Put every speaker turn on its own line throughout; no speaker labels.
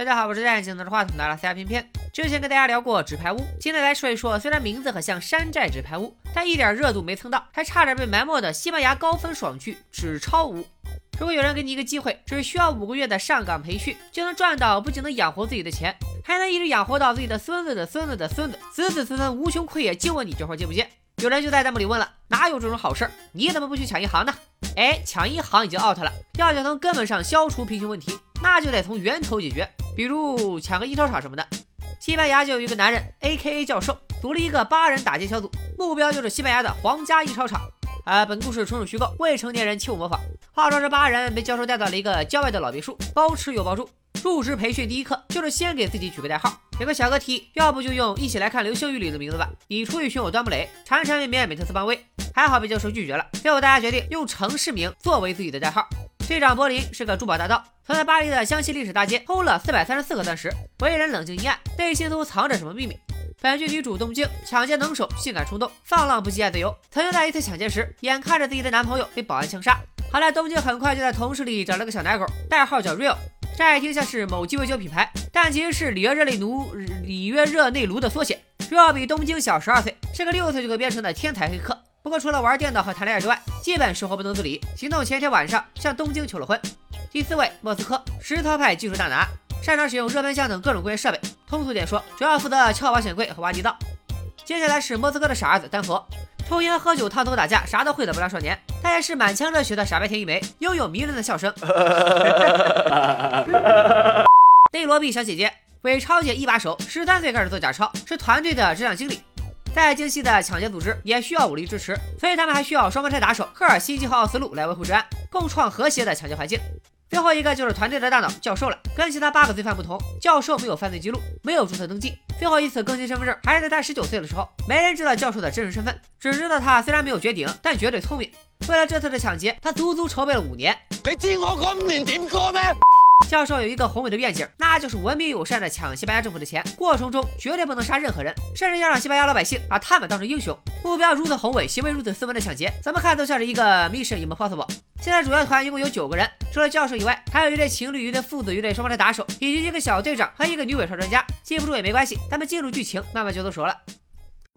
大家好，我是戴眼镜拿着话筒的拉斯加片片。之前跟大家聊过纸牌屋，今天来说一说，虽然名字很像山寨纸牌屋，但一点热度没蹭到，还差点被埋没的西班牙高分爽剧《纸钞屋》。如果有人给你一个机会，只需要五个月的上岗培训，就能赚到不仅能养活自己的钱，还能一直养活到自己的孙子的孙子的孙子，子子孙孙无穷匮也。就问你这活接不接？有人就在弹幕里问了，哪有这种好事儿？你怎么不去抢银行呢？哎，抢银行已经 out 了，要想从根本上消除贫穷问题，那就得从源头解决，比如抢个印钞厂什么的。西班牙就有一个男人，A.K.A 教授，组了一个八人打劫小组，目标就是西班牙的皇家印钞厂。啊，本故事纯属虚构，未成年人切勿模仿。话说这八人被教授带到了一个郊外的老别墅，包吃有包住。入职培训第一课就是先给自己取个代号，有个小个题，要不就用一起来看流星雨里的名字吧。你出去选我端木磊，缠缠绵绵美特斯邦威，还好被教授拒绝了。最后大家决定用城市名作为自己的代号。队长柏林是个珠宝大盗，曾在巴黎的香榭丽舍大街偷了四百三十四个钻石，为人冷静阴暗，内心都藏着什么秘密？本剧女主东京抢劫能手，性感冲动，放浪不羁爱自由。曾经在一次抢劫时，眼看着自己的男朋友被保安枪杀，好在东京很快就在同事里找了个小奶狗，代号叫 Real。乍一听像是某鸡尾酒品牌，但其实是里约热内卢里约热内卢的缩写。Real 比东京小十二岁，是个六岁就可编程的天才黑客。不过除了玩电脑和谈恋爱之外，基本生活不能自理。行动前一天晚上向东京求了婚。第四位，莫斯科实操派技术大拿，擅长使用热喷枪等各种工业设备。通俗点说，主要负责撬保险柜和挖地道。接下来是莫斯科的傻儿子丹佛，抽烟喝酒烫头打架啥都会的不良少年。他也是满腔热血的傻白甜一枚，拥有迷人的笑声。内罗毕小姐姐，伪钞姐一把手，十三岁开始做假钞，是团队的质量经理。再精细的抢劫组织也需要武力支持，所以他们还需要双胞胎打手赫尔辛基和奥斯陆来维护治安，共创和谐的抢劫环境。最后一个就是团队的大脑教授了，跟其他八个罪犯不同，教授没有犯罪记录，没有注册登记，最后一次更新身份证还是在他十九岁的时候。没人知道教授的真实身份，只知道他虽然没有绝顶，但绝对聪明。为了这次的抢劫，他足足筹备了五年。你知我嗰五年点过咩？教授有一个宏伟的愿景，那就是文明友善的抢西班牙政府的钱，过程中绝对不能杀任何人，甚至要让西班牙老百姓把他们当成英雄。目标如此宏伟，行为如此斯文的抢劫，怎么看都像是一个 Mission Impossible。现在主要团一共有九个人，除了教授以外，还有一对情侣、一对父子、一对双胞胎打手，以及一个小队长和一个女伪钞专家。记不住也没关系，咱们进入剧情，慢慢就都熟了。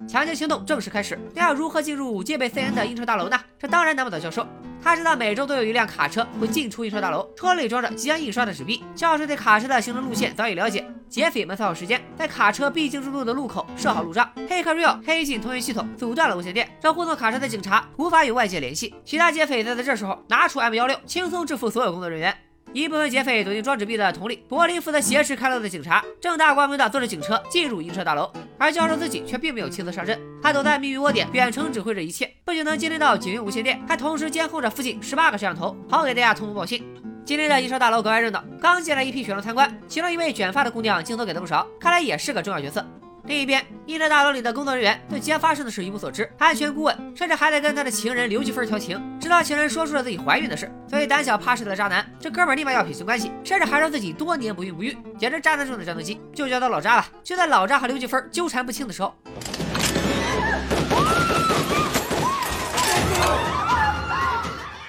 抢劫行动正式开始，那要如何进入戒备森严的应酬大楼呢？这当然难不倒教授。他知道每周都有一辆卡车会进出印刷大楼，车里装着即将印刷的纸币。教授对卡车的行程路线早已了解，劫匪们算好时间，在卡车必经之路的路口设好路障。黑客 Real 黑进通讯系统，阻断了无线电，让护送卡车的警察无法与外界联系。其他劫匪则在这时候拿出 M 幺六，轻松制服所有工作人员。一部分劫匪躲进装纸币的桶里，柏林负责挟持开路的警察，正大光明的坐着警车进入银车大楼，而教授自己却并没有亲自上阵，他躲在秘密窝点，远程指挥着一切，不仅能接听到警用无线电，还同时监控着附近十八个摄像头，好给大家通风报信。今天的银车大楼格外热闹，刚进来一批学生参观，其中一位卷发的姑娘镜头给的不少，看来也是个重要角色。另一边，印车大楼里的工作人员对即将发生的事一无所知，安全顾问甚至还得跟他的情人刘继芬调情，直到情人说出了自己怀孕的事。所以胆小怕事的渣男，这哥们立马要撇清关系，甚至还说自己多年不孕不育，简直渣男中的战斗机，就叫他老渣吧。就在老渣和刘继芬纠缠不清的时候，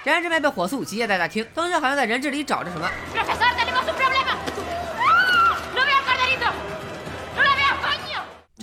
人质们被火速集结在大厅，东京好像在人质里找着什么。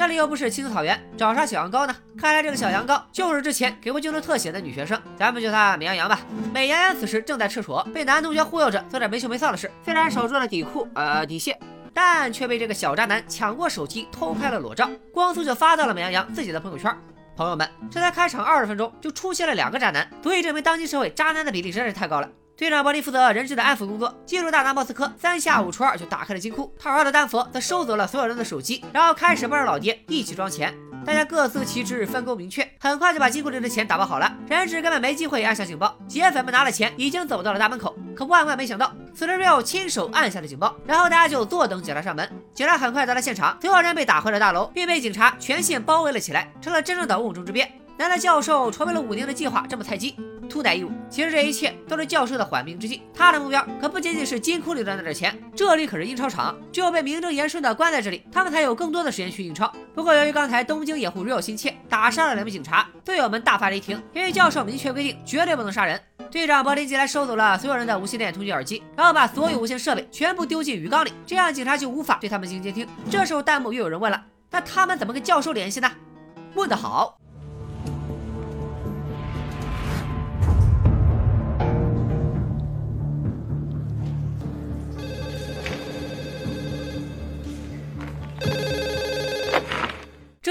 这里又不是青草原，找啥小羊羔呢？看来这个小羊羔就是之前给过镜头特写的女学生，咱们叫她美羊羊吧。美羊羊此时正在厕所，被男同学忽悠着做点没羞没臊的事。虽然守住了底裤，呃底线，但却被这个小渣男抢过手机偷拍了裸照，光速就发到了美羊羊自己的朋友圈。朋友们，这才开场二十分钟就出现了两个渣男，足以证明当今社会渣男的比例实在是太高了。队长伯利负责人质的安抚工作，进入大拿莫斯科，三下五除二就打开了金库。套娃的丹佛则收走了所有人的手机，然后开始帮着老爹一起装钱。大家各司其职，分工明确，很快就把金库里的钱打包好了。人质根本没机会按下警报，劫匪们拿了钱，已经走到了大门口。可万万没想到，此时 Real 亲手按下了警报，然后大家就坐等警察上门。警察很快到了现场，所有人被打回了大楼，并被警察全线包围了起来，成了真正的瓮中之鳖。难道教授筹备了五年的计划这么菜鸡？突歹义务，其实这一切都是教授的缓兵之计。他的目标可不仅仅是金库里的那点钱，这里可是印钞厂，只有被名正言顺的关在这里，他们才有更多的时间去印钞。不过由于刚才东京掩护 Real 心切，打伤了两名警察，队友们大发雷霆，因为教授明确规定绝对不能杀人。队长柏林进来收走了所有人的无线电通讯耳机，然后把所有无线设备全部丢进鱼缸里，这样警察就无法对他们进行监听。这时候弹幕又有人问了：那他们怎么跟教授联系呢？问得好。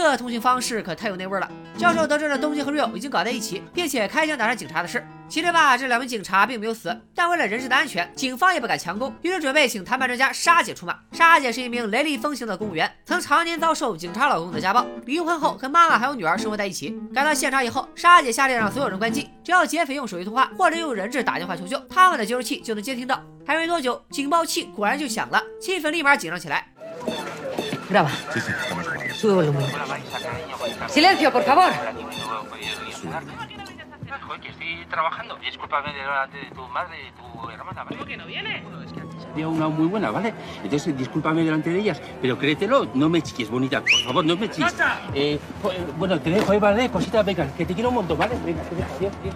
这通讯方式可太有那味儿了。教授得知了东京和 Rio 已经搞在一起，并且开枪打伤警察的事。其实吧，这两名警察并没有死，但为了人质的安全，警方也不敢强攻，于是准备请谈判专家沙姐出马。沙姐是一名雷厉风行的公务员，曾常年遭受警察老公的家暴，离婚后跟妈妈还有女儿生活在一起。赶到现场以后，沙姐下令让所有人关机，只要劫匪用手机通话或者用人质打电话求救，他们的接收器就能接听到。还没多久，警报器果然就响了，气氛立马紧张起来。
Silencio, por favor.
¿Cómo que no viene? Sería una muy buena, ¿vale? Entonces, discúlpame delante de ellas, pero créetelo, no me chiques, bonita. Por favor, no me chiques. Eh, bueno, te dejo, eh, ¿vale? Cosita, venga, que te quiero un montón, ¿vale? Venga, te dejo, adiós, adiós.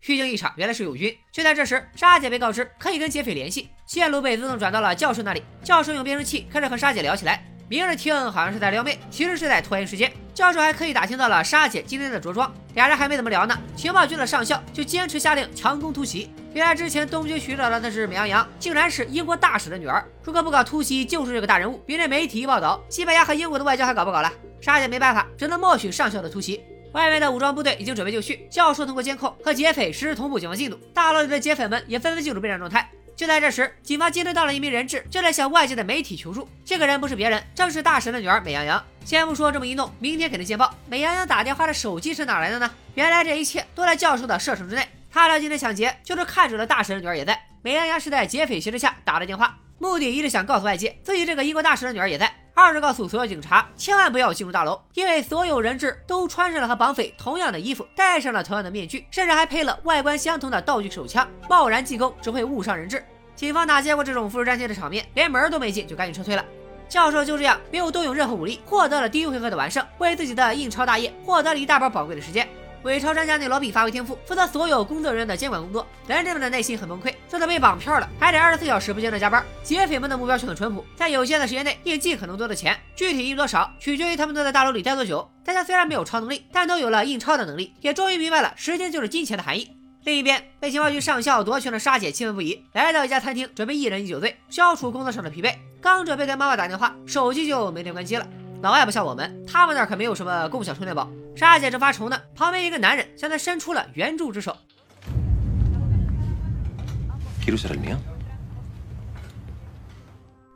虚惊一场，原来是友军。就在这时，沙姐被告知可以跟劫匪联系，线路被自动转到了教授那里。教授用变声器开始和沙姐聊起来。 明着听好像是在撩妹，其实是在拖延时间。教授还特意打听到了沙姐今天的着装，俩人还没怎么聊呢，情报局的上校就坚持下令强攻突袭。原来之前东军寻找的那只美羊羊，竟然是英国大使的女儿。如果不搞突袭，就是这个大人物。别人媒体一报道，西班牙和英国的外交还搞不搞了？沙姐没办法，只能默许上校的突袭。外面的武装部队已经准备就绪，教授通过监控和劫匪实时同步警方进度，大楼里的劫匪们也纷纷进入备战状态。就在这时，警方接收到了一名人质，正在向外界的媒体求助。这个人不是别人，正是大神的女儿美羊羊。先不说这么一弄，明天肯定见报。美羊羊打电话的手机是哪来的呢？原来这一切都在教授的射程之内。他俩今天抢劫，就是看准了大神的女儿也在。美羊羊是在劫匪挟持下打的电话，目的一是想告诉外界，自己这个英国大使的女儿也在。二是告诉所有警察，千万不要进入大楼，因为所有人质都穿上了和绑匪同样的衣服，戴上了同样的面具，甚至还配了外观相同的道具手枪。贸然进攻只会误伤人质。警方哪见过这种富士战舰的场面，连门都没进就赶紧撤退了。教授就这样没有动用任何武力，获得了第一回合的完胜，为自己的印钞大业获得了一大包宝贵的时间。伪钞专家内罗毕发挥天赋，负责所有工作人员的监管工作。男人们的内心很崩溃，这都被绑票了，还得二十四小时不间断加班。劫匪们的目标却很淳朴，在有限的时间内印尽可能多的钱，具体印多少取决于他们都在大楼里待多久。大家虽然没有超能力，但都有了印钞的能力，也终于明白了时间就是金钱的含义。另一边，被情报局上校夺权的沙姐气愤不已，来到一家餐厅，准备一人一酒醉，消除工作上的疲惫。刚准备给妈妈打电话，手机就没电关机了。老外不像我们，他们那可没有什么共享充电宝。沙姐正发愁呢，旁边一个男人向她伸出了援助之手。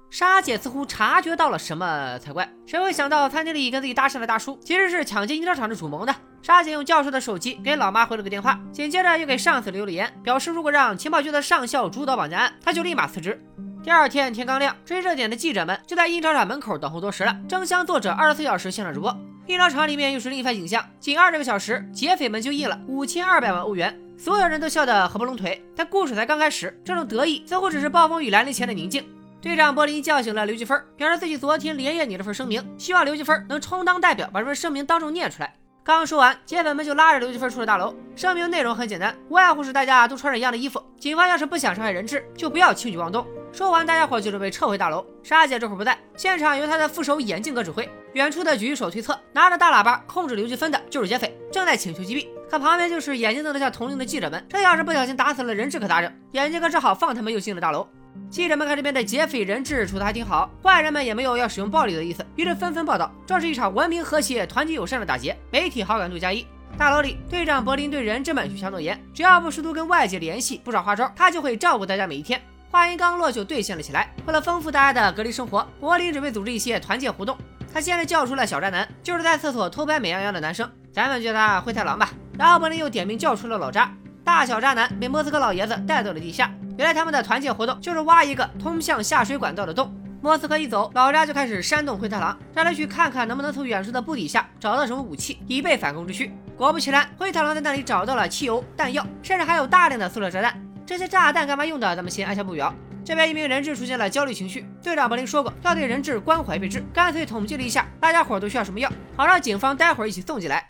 沙姐似乎察觉到了什么才怪，谁会想到餐厅里跟自己搭讪的大叔其实是抢劫印钞厂的主谋呢？沙姐用教授的手机给老妈回了个电话，紧接着又给上司留了言，表示如果让情报局的上校主导绑架案，他就立马辞职。第二天天刚亮，追热点的记者们就在印钞厂门口等候多时了，争相坐着二十四小时现场直播。印钞厂里面又是另一番景象，仅二十个小时，劫匪们就印了五千二百万欧元，所有人都笑得合不拢腿。但故事才刚开始，这种得意似乎只是暴风雨来临前的宁静。队长柏林叫醒了刘继芬，表示自己昨天连夜拟了份声明，希望刘继芬能充当代表，把这份声明当众念出来。刚说完，劫匪们就拉着刘继芬出了大楼。声明内容很简单，无外乎是大家都穿着一样的衣服，警方要是不想伤害人质，就不要轻举妄动。说完，大家伙就准备撤回大楼。沙姐这会儿不在现场，由她的副手眼镜哥指挥。远处的举手推测，拿着大喇叭控制刘继芬的就是劫匪，正在请求击毙。可旁边就是眼睛瞪得像铜铃的记者们，这要是不小心打死了人质可咋整？眼镜哥只好放他们又进了大楼。记者们看这边的劫匪人质处得还挺好，坏人们也没有要使用暴力的意思，于是纷纷报道，这是一场文明、和谐、团结、友善的打劫，媒体好感度加一。大楼里，队长柏林对人质们许下诺言，只要不试图跟外界联系，不耍花招，他就会照顾大家每一天。话音刚落，就兑现了起来。为了丰富大家的隔离生活，柏林准备组织一些团建活动。他先是叫出了小渣男，就是在厕所偷拍美羊羊的男生，咱们叫他灰太狼吧。然后柏林又点名叫出了老渣，大小渣男被莫斯科老爷子带到了地下。原来他们的团建活动就是挖一个通向下水管道的洞。莫斯科一走，老渣就开始煽动灰太狼，让他去看看能不能从远处的布底下找到什么武器，以备反攻之需。果不其然，灰太狼在那里找到了汽油、弹药，甚至还有大量的塑料炸弹。这些炸弹干嘛用的？咱们先按下不表。这边一名人质出现了焦虑情绪，队长柏林说过要对人质关怀备至，干脆统计了一下大家伙都需要什么药，好让警方待会儿一起送进来。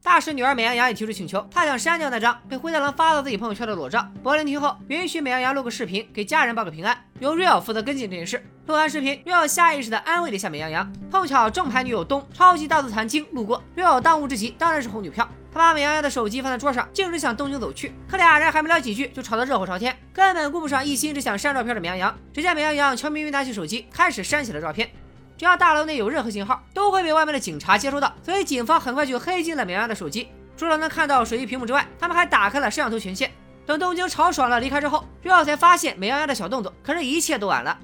大使女儿美羊羊也提出请求，她想删掉那张被灰太狼发到自己朋友圈的裸照。柏林听后允许美羊羊录个视频，给家人报个平安，由 Real 负责跟进这件事。录完视频，Real 下意识的安慰了一下美羊羊。碰巧正牌女友东超级大肚残经路过，Real 当务之急当然是哄女票。他把美羊羊的手机放在桌上，径直向东京走去。可俩人还没聊几句，就吵得热火朝天，根本顾不上一心只想删照片的美羊羊。只见美羊羊悄咪咪拿起手机，开始删起了照片。只要大楼内有任何信号，都会被外面的警察接收到，所以警方很快就黑进了美羊羊的手机。除了能看到手机屏幕之外，他们还打开了摄像头权限。等东京吵爽了离开之后，瑞奥才发现美羊羊的小动作，可是，一切都晚了。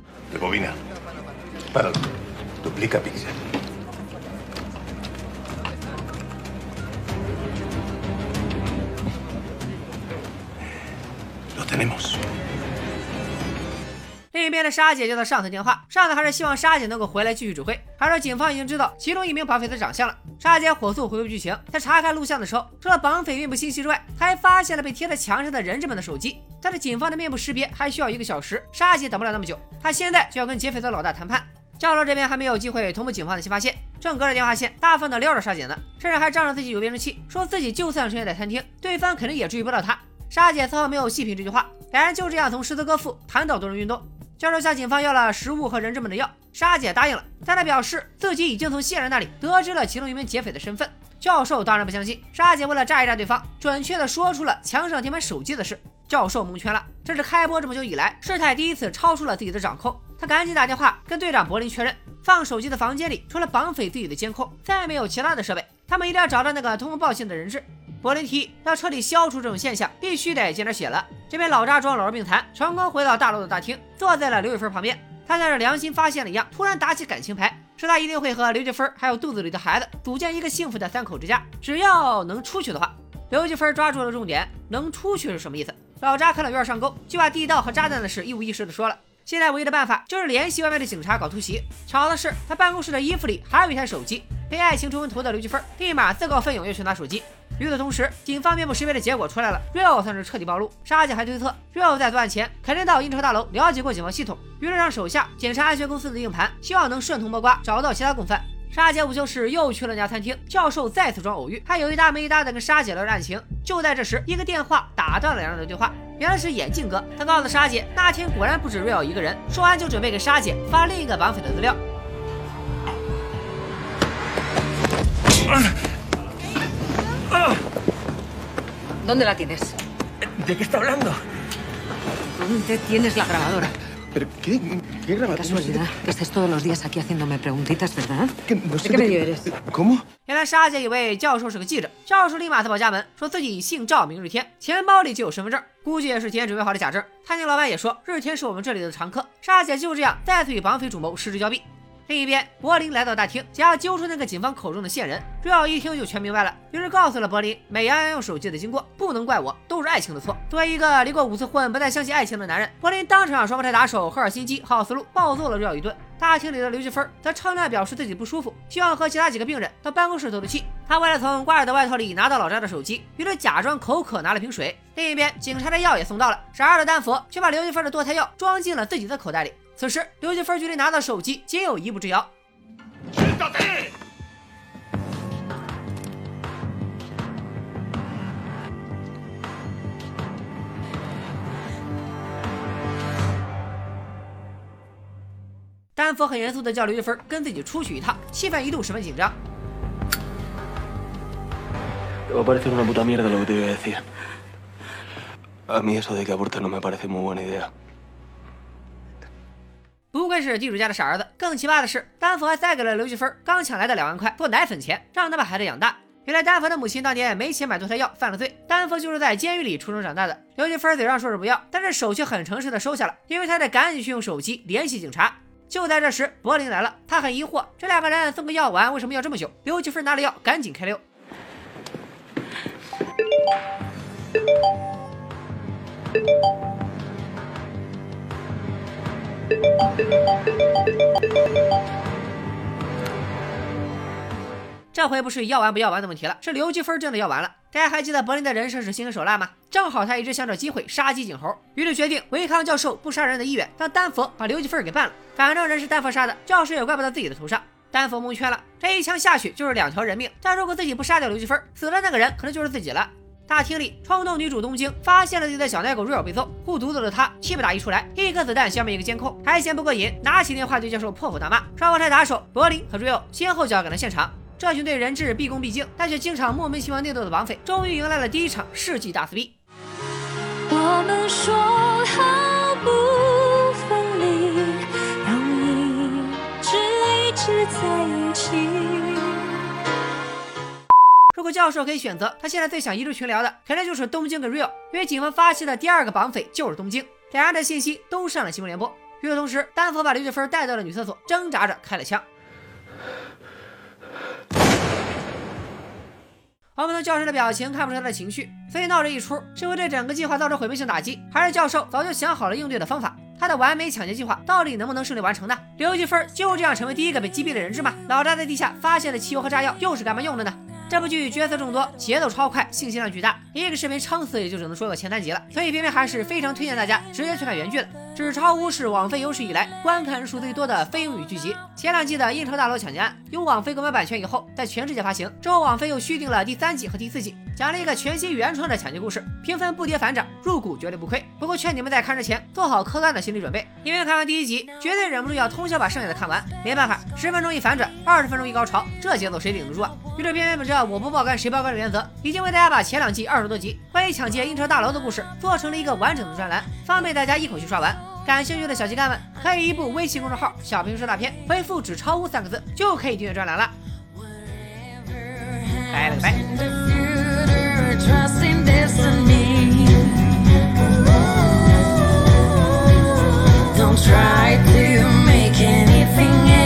另一边的沙姐接到上司电话，上司还是希望沙姐能够回来继续指挥，还说警方已经知道其中一名绑匪的长相了。沙姐火速回归剧情，在查看录像的时候，除了绑匪面部信息之外，还发现了被贴在墙上的人质们的手机。但是警方的面部识别还需要一个小时，沙姐等不了那么久，她现在就要跟劫匪的老大谈判。教授这边还没有机会同步警方的新发现，正隔着电话线大方的撩着沙姐呢，甚至还仗着自己有变声器，说自己就算出现在餐厅，对方肯定也注意不到他。沙姐丝毫没有细品这句话，两人就这样从诗词歌赋谈到多人运动。教授向警方要了食物和人质们的药，沙姐答应了，但他表示自己已经从线人那里得知了其中一名劫匪的身份。教授当然不相信，沙姐为了炸一炸对方，准确的说出了墙上贴满手机的事。教授蒙圈了，这是开播这么久以来事态第一次超出了自己的掌控。他赶紧打电话跟队长柏林确认，放手机的房间里除了绑匪自己的监控，再没有其他的设备，他们一定要找到那个通风报信的人质。柏林提议要彻底消除这种现象，必须得见点血了。这边老扎装老弱病残，成功回到大楼的大厅，坐在了刘玉芬旁边。他像是良心发现了一样，突然打起感情牌，说他一定会和刘玉芬还有肚子里的孩子组建一个幸福的三口之家，只要能出去的话。刘玉芬抓住了重点，能出去是什么意思？老扎看到有点上钩，就把地道和炸弹的事一五一十的说了。现在唯一的办法就是联系外面的警察搞突袭。巧的是，他办公室的衣服里还有一台手机。被爱情冲昏头的刘继芬立马自告奋勇要去拿手机。与此同时，警方面部识别的结果出来了，Real 算是彻底暴露。沙姐还推测，Real 在作案前肯定到英超大楼了解过警方系统，于是让手下检查安全公司的硬盘，希望能顺藤摸瓜找到其他共犯。沙姐午休时又去了那家餐厅，教授再次装偶遇，还有一搭没一搭的跟沙姐聊着案情。就在这时，一个电话打断了两人的对话，原来是眼镜哥，他告诉沙姐，那天果然不止 Real 一个人。说完就准备给沙姐发另一个绑匪的资料。
¿Dónde la tienes?
¿De qué está hablando?
¿Dónde tienes la grabadora?
¿Pero qué, qué grabadora?
Casualidad que estés todos los días aquí haciéndome preguntitas, ¿verdad?
Que no sé
¿De qué medio eres?
¿Cómo?
原来沙姐以为教授是个记者，教授立马自报家门，说自己姓赵，名日天，钱包里就有身份证，估计也是提前准备好的假证。餐厅老板也说，日天是我们这里的常客。沙姐就这样再次与绑匪主谋失之交臂。另一边，柏林来到大厅，想要揪出那个警方口中的线人。瑞奥一听就全明白了，于是告诉了柏林美羊羊用手机的经过。不能怪我，都是爱情的错。作为一个离过五次婚、不再相信爱情的男人，柏林当场让双胞胎打手赫尔辛基、奥斯路暴揍了瑞奥一顿。大厅里的刘继芬则称量表示自己不舒服，希望和其他几个病人到办公室透透气。他为了从挂着的外套里拿到老扎的手机，于是假装口渴拿了瓶水。另一边，警察的药也送到了，傻二的丹佛却把刘继芬的堕胎药装进了自己的口袋里。此时，刘继芬距离拿到手机仅有一步之遥。丹佛很严肃的叫刘玉芬跟自己出去一趟，气氛一度十分紧张。不愧是地主家的傻儿子。更奇葩的是，丹佛还再给了刘继芬刚抢来的两万块做奶粉钱，让他把孩子养大。原来丹佛的母亲当年没钱买堕胎药，犯了罪。丹佛就是在监狱里出生长大的。刘继芬嘴上说是不要，但是手却很诚实的收下了，因为他得赶紧去用手机联系警察。就在这时，柏林来了，他很疑惑，这两个人送个药丸为什么要这么久？刘继芬拿了药，赶紧开溜。这回不是要完不要完的问题了，是刘继芬真的要完了。大家还记得柏林的人生是心狠手辣吗？正好他一直想找机会杀鸡儆猴，于是决定违抗教授不杀人的意愿，让丹佛把刘继芬给办了。反正人是丹佛杀的，教授也怪不到自己的头上。丹佛蒙圈了，这一枪下去就是两条人命，但如果自己不杀掉刘积分，死的那个人可能就是自己了。大厅里，冲动女主东京发现了自己的小奶狗瑞尔被揍，护犊子的她气不打一处来，一颗子弹消灭一个监控，还嫌不过瘾，拿起电话对教授破口大骂。双胞胎打手柏林和瑞尔先后就要赶到现场，这群对人质毕恭毕敬，但却经常莫名其妙内斗的绑匪，终于迎来了第一场世纪大撕逼。
我们说好不分离，要一直一直在一起。
如果教授可以选择，他现在最想移入群聊的，肯定就是东京跟 Real，因为警方发现的第二个绑匪就是东京，两人的信息都上了新闻联播。与此同时，丹佛把刘雪芬带到了女厕所，挣扎着开了枪。我们从教授的表情看不出他的情绪，所以闹这一出是会对整个计划造成毁灭性打击，还是教授早就想好了应对的方法？他的完美抢劫计划到底能不能顺利完成呢？刘继芬就这样成为第一个被击毙的人质吗？老大在地下发现的汽油和炸药又是干嘛用的呢？这部剧角色众多，节奏超快，信息量巨大，一个视频撑死也就只能说个前三集了。所以偏偏还是非常推荐大家直接去看原剧的。《纸钞屋》是网飞有史以来观看人数最多的非英语剧集。前两季的印钞大楼抢劫案由网飞购买版权以后，在全世界发行。之后网飞又续订了第三季和第四季，讲了一个全新原创的抢劫故事，评分不跌反涨，入股绝对不亏。不过劝你们在看之前做好磕蛋的心理准备，因为看完第一集绝对忍不住要通宵把剩下的看完。没办法，十分钟一反转，二十分钟一高潮，这节奏谁顶得住啊？于是偏偏本着我不爆肝谁爆肝的原则，已经为大家把前两季二十多集关于抢劫印钞大楼的故事做成了一个完整的专栏，方便大家一口气刷完。感兴趣的小鸡干们可以一部微信公众号“小平说大片”，回复“纸钞屋”三个字就可以订阅专栏了。拜了个拜。
Don't try to make anything else.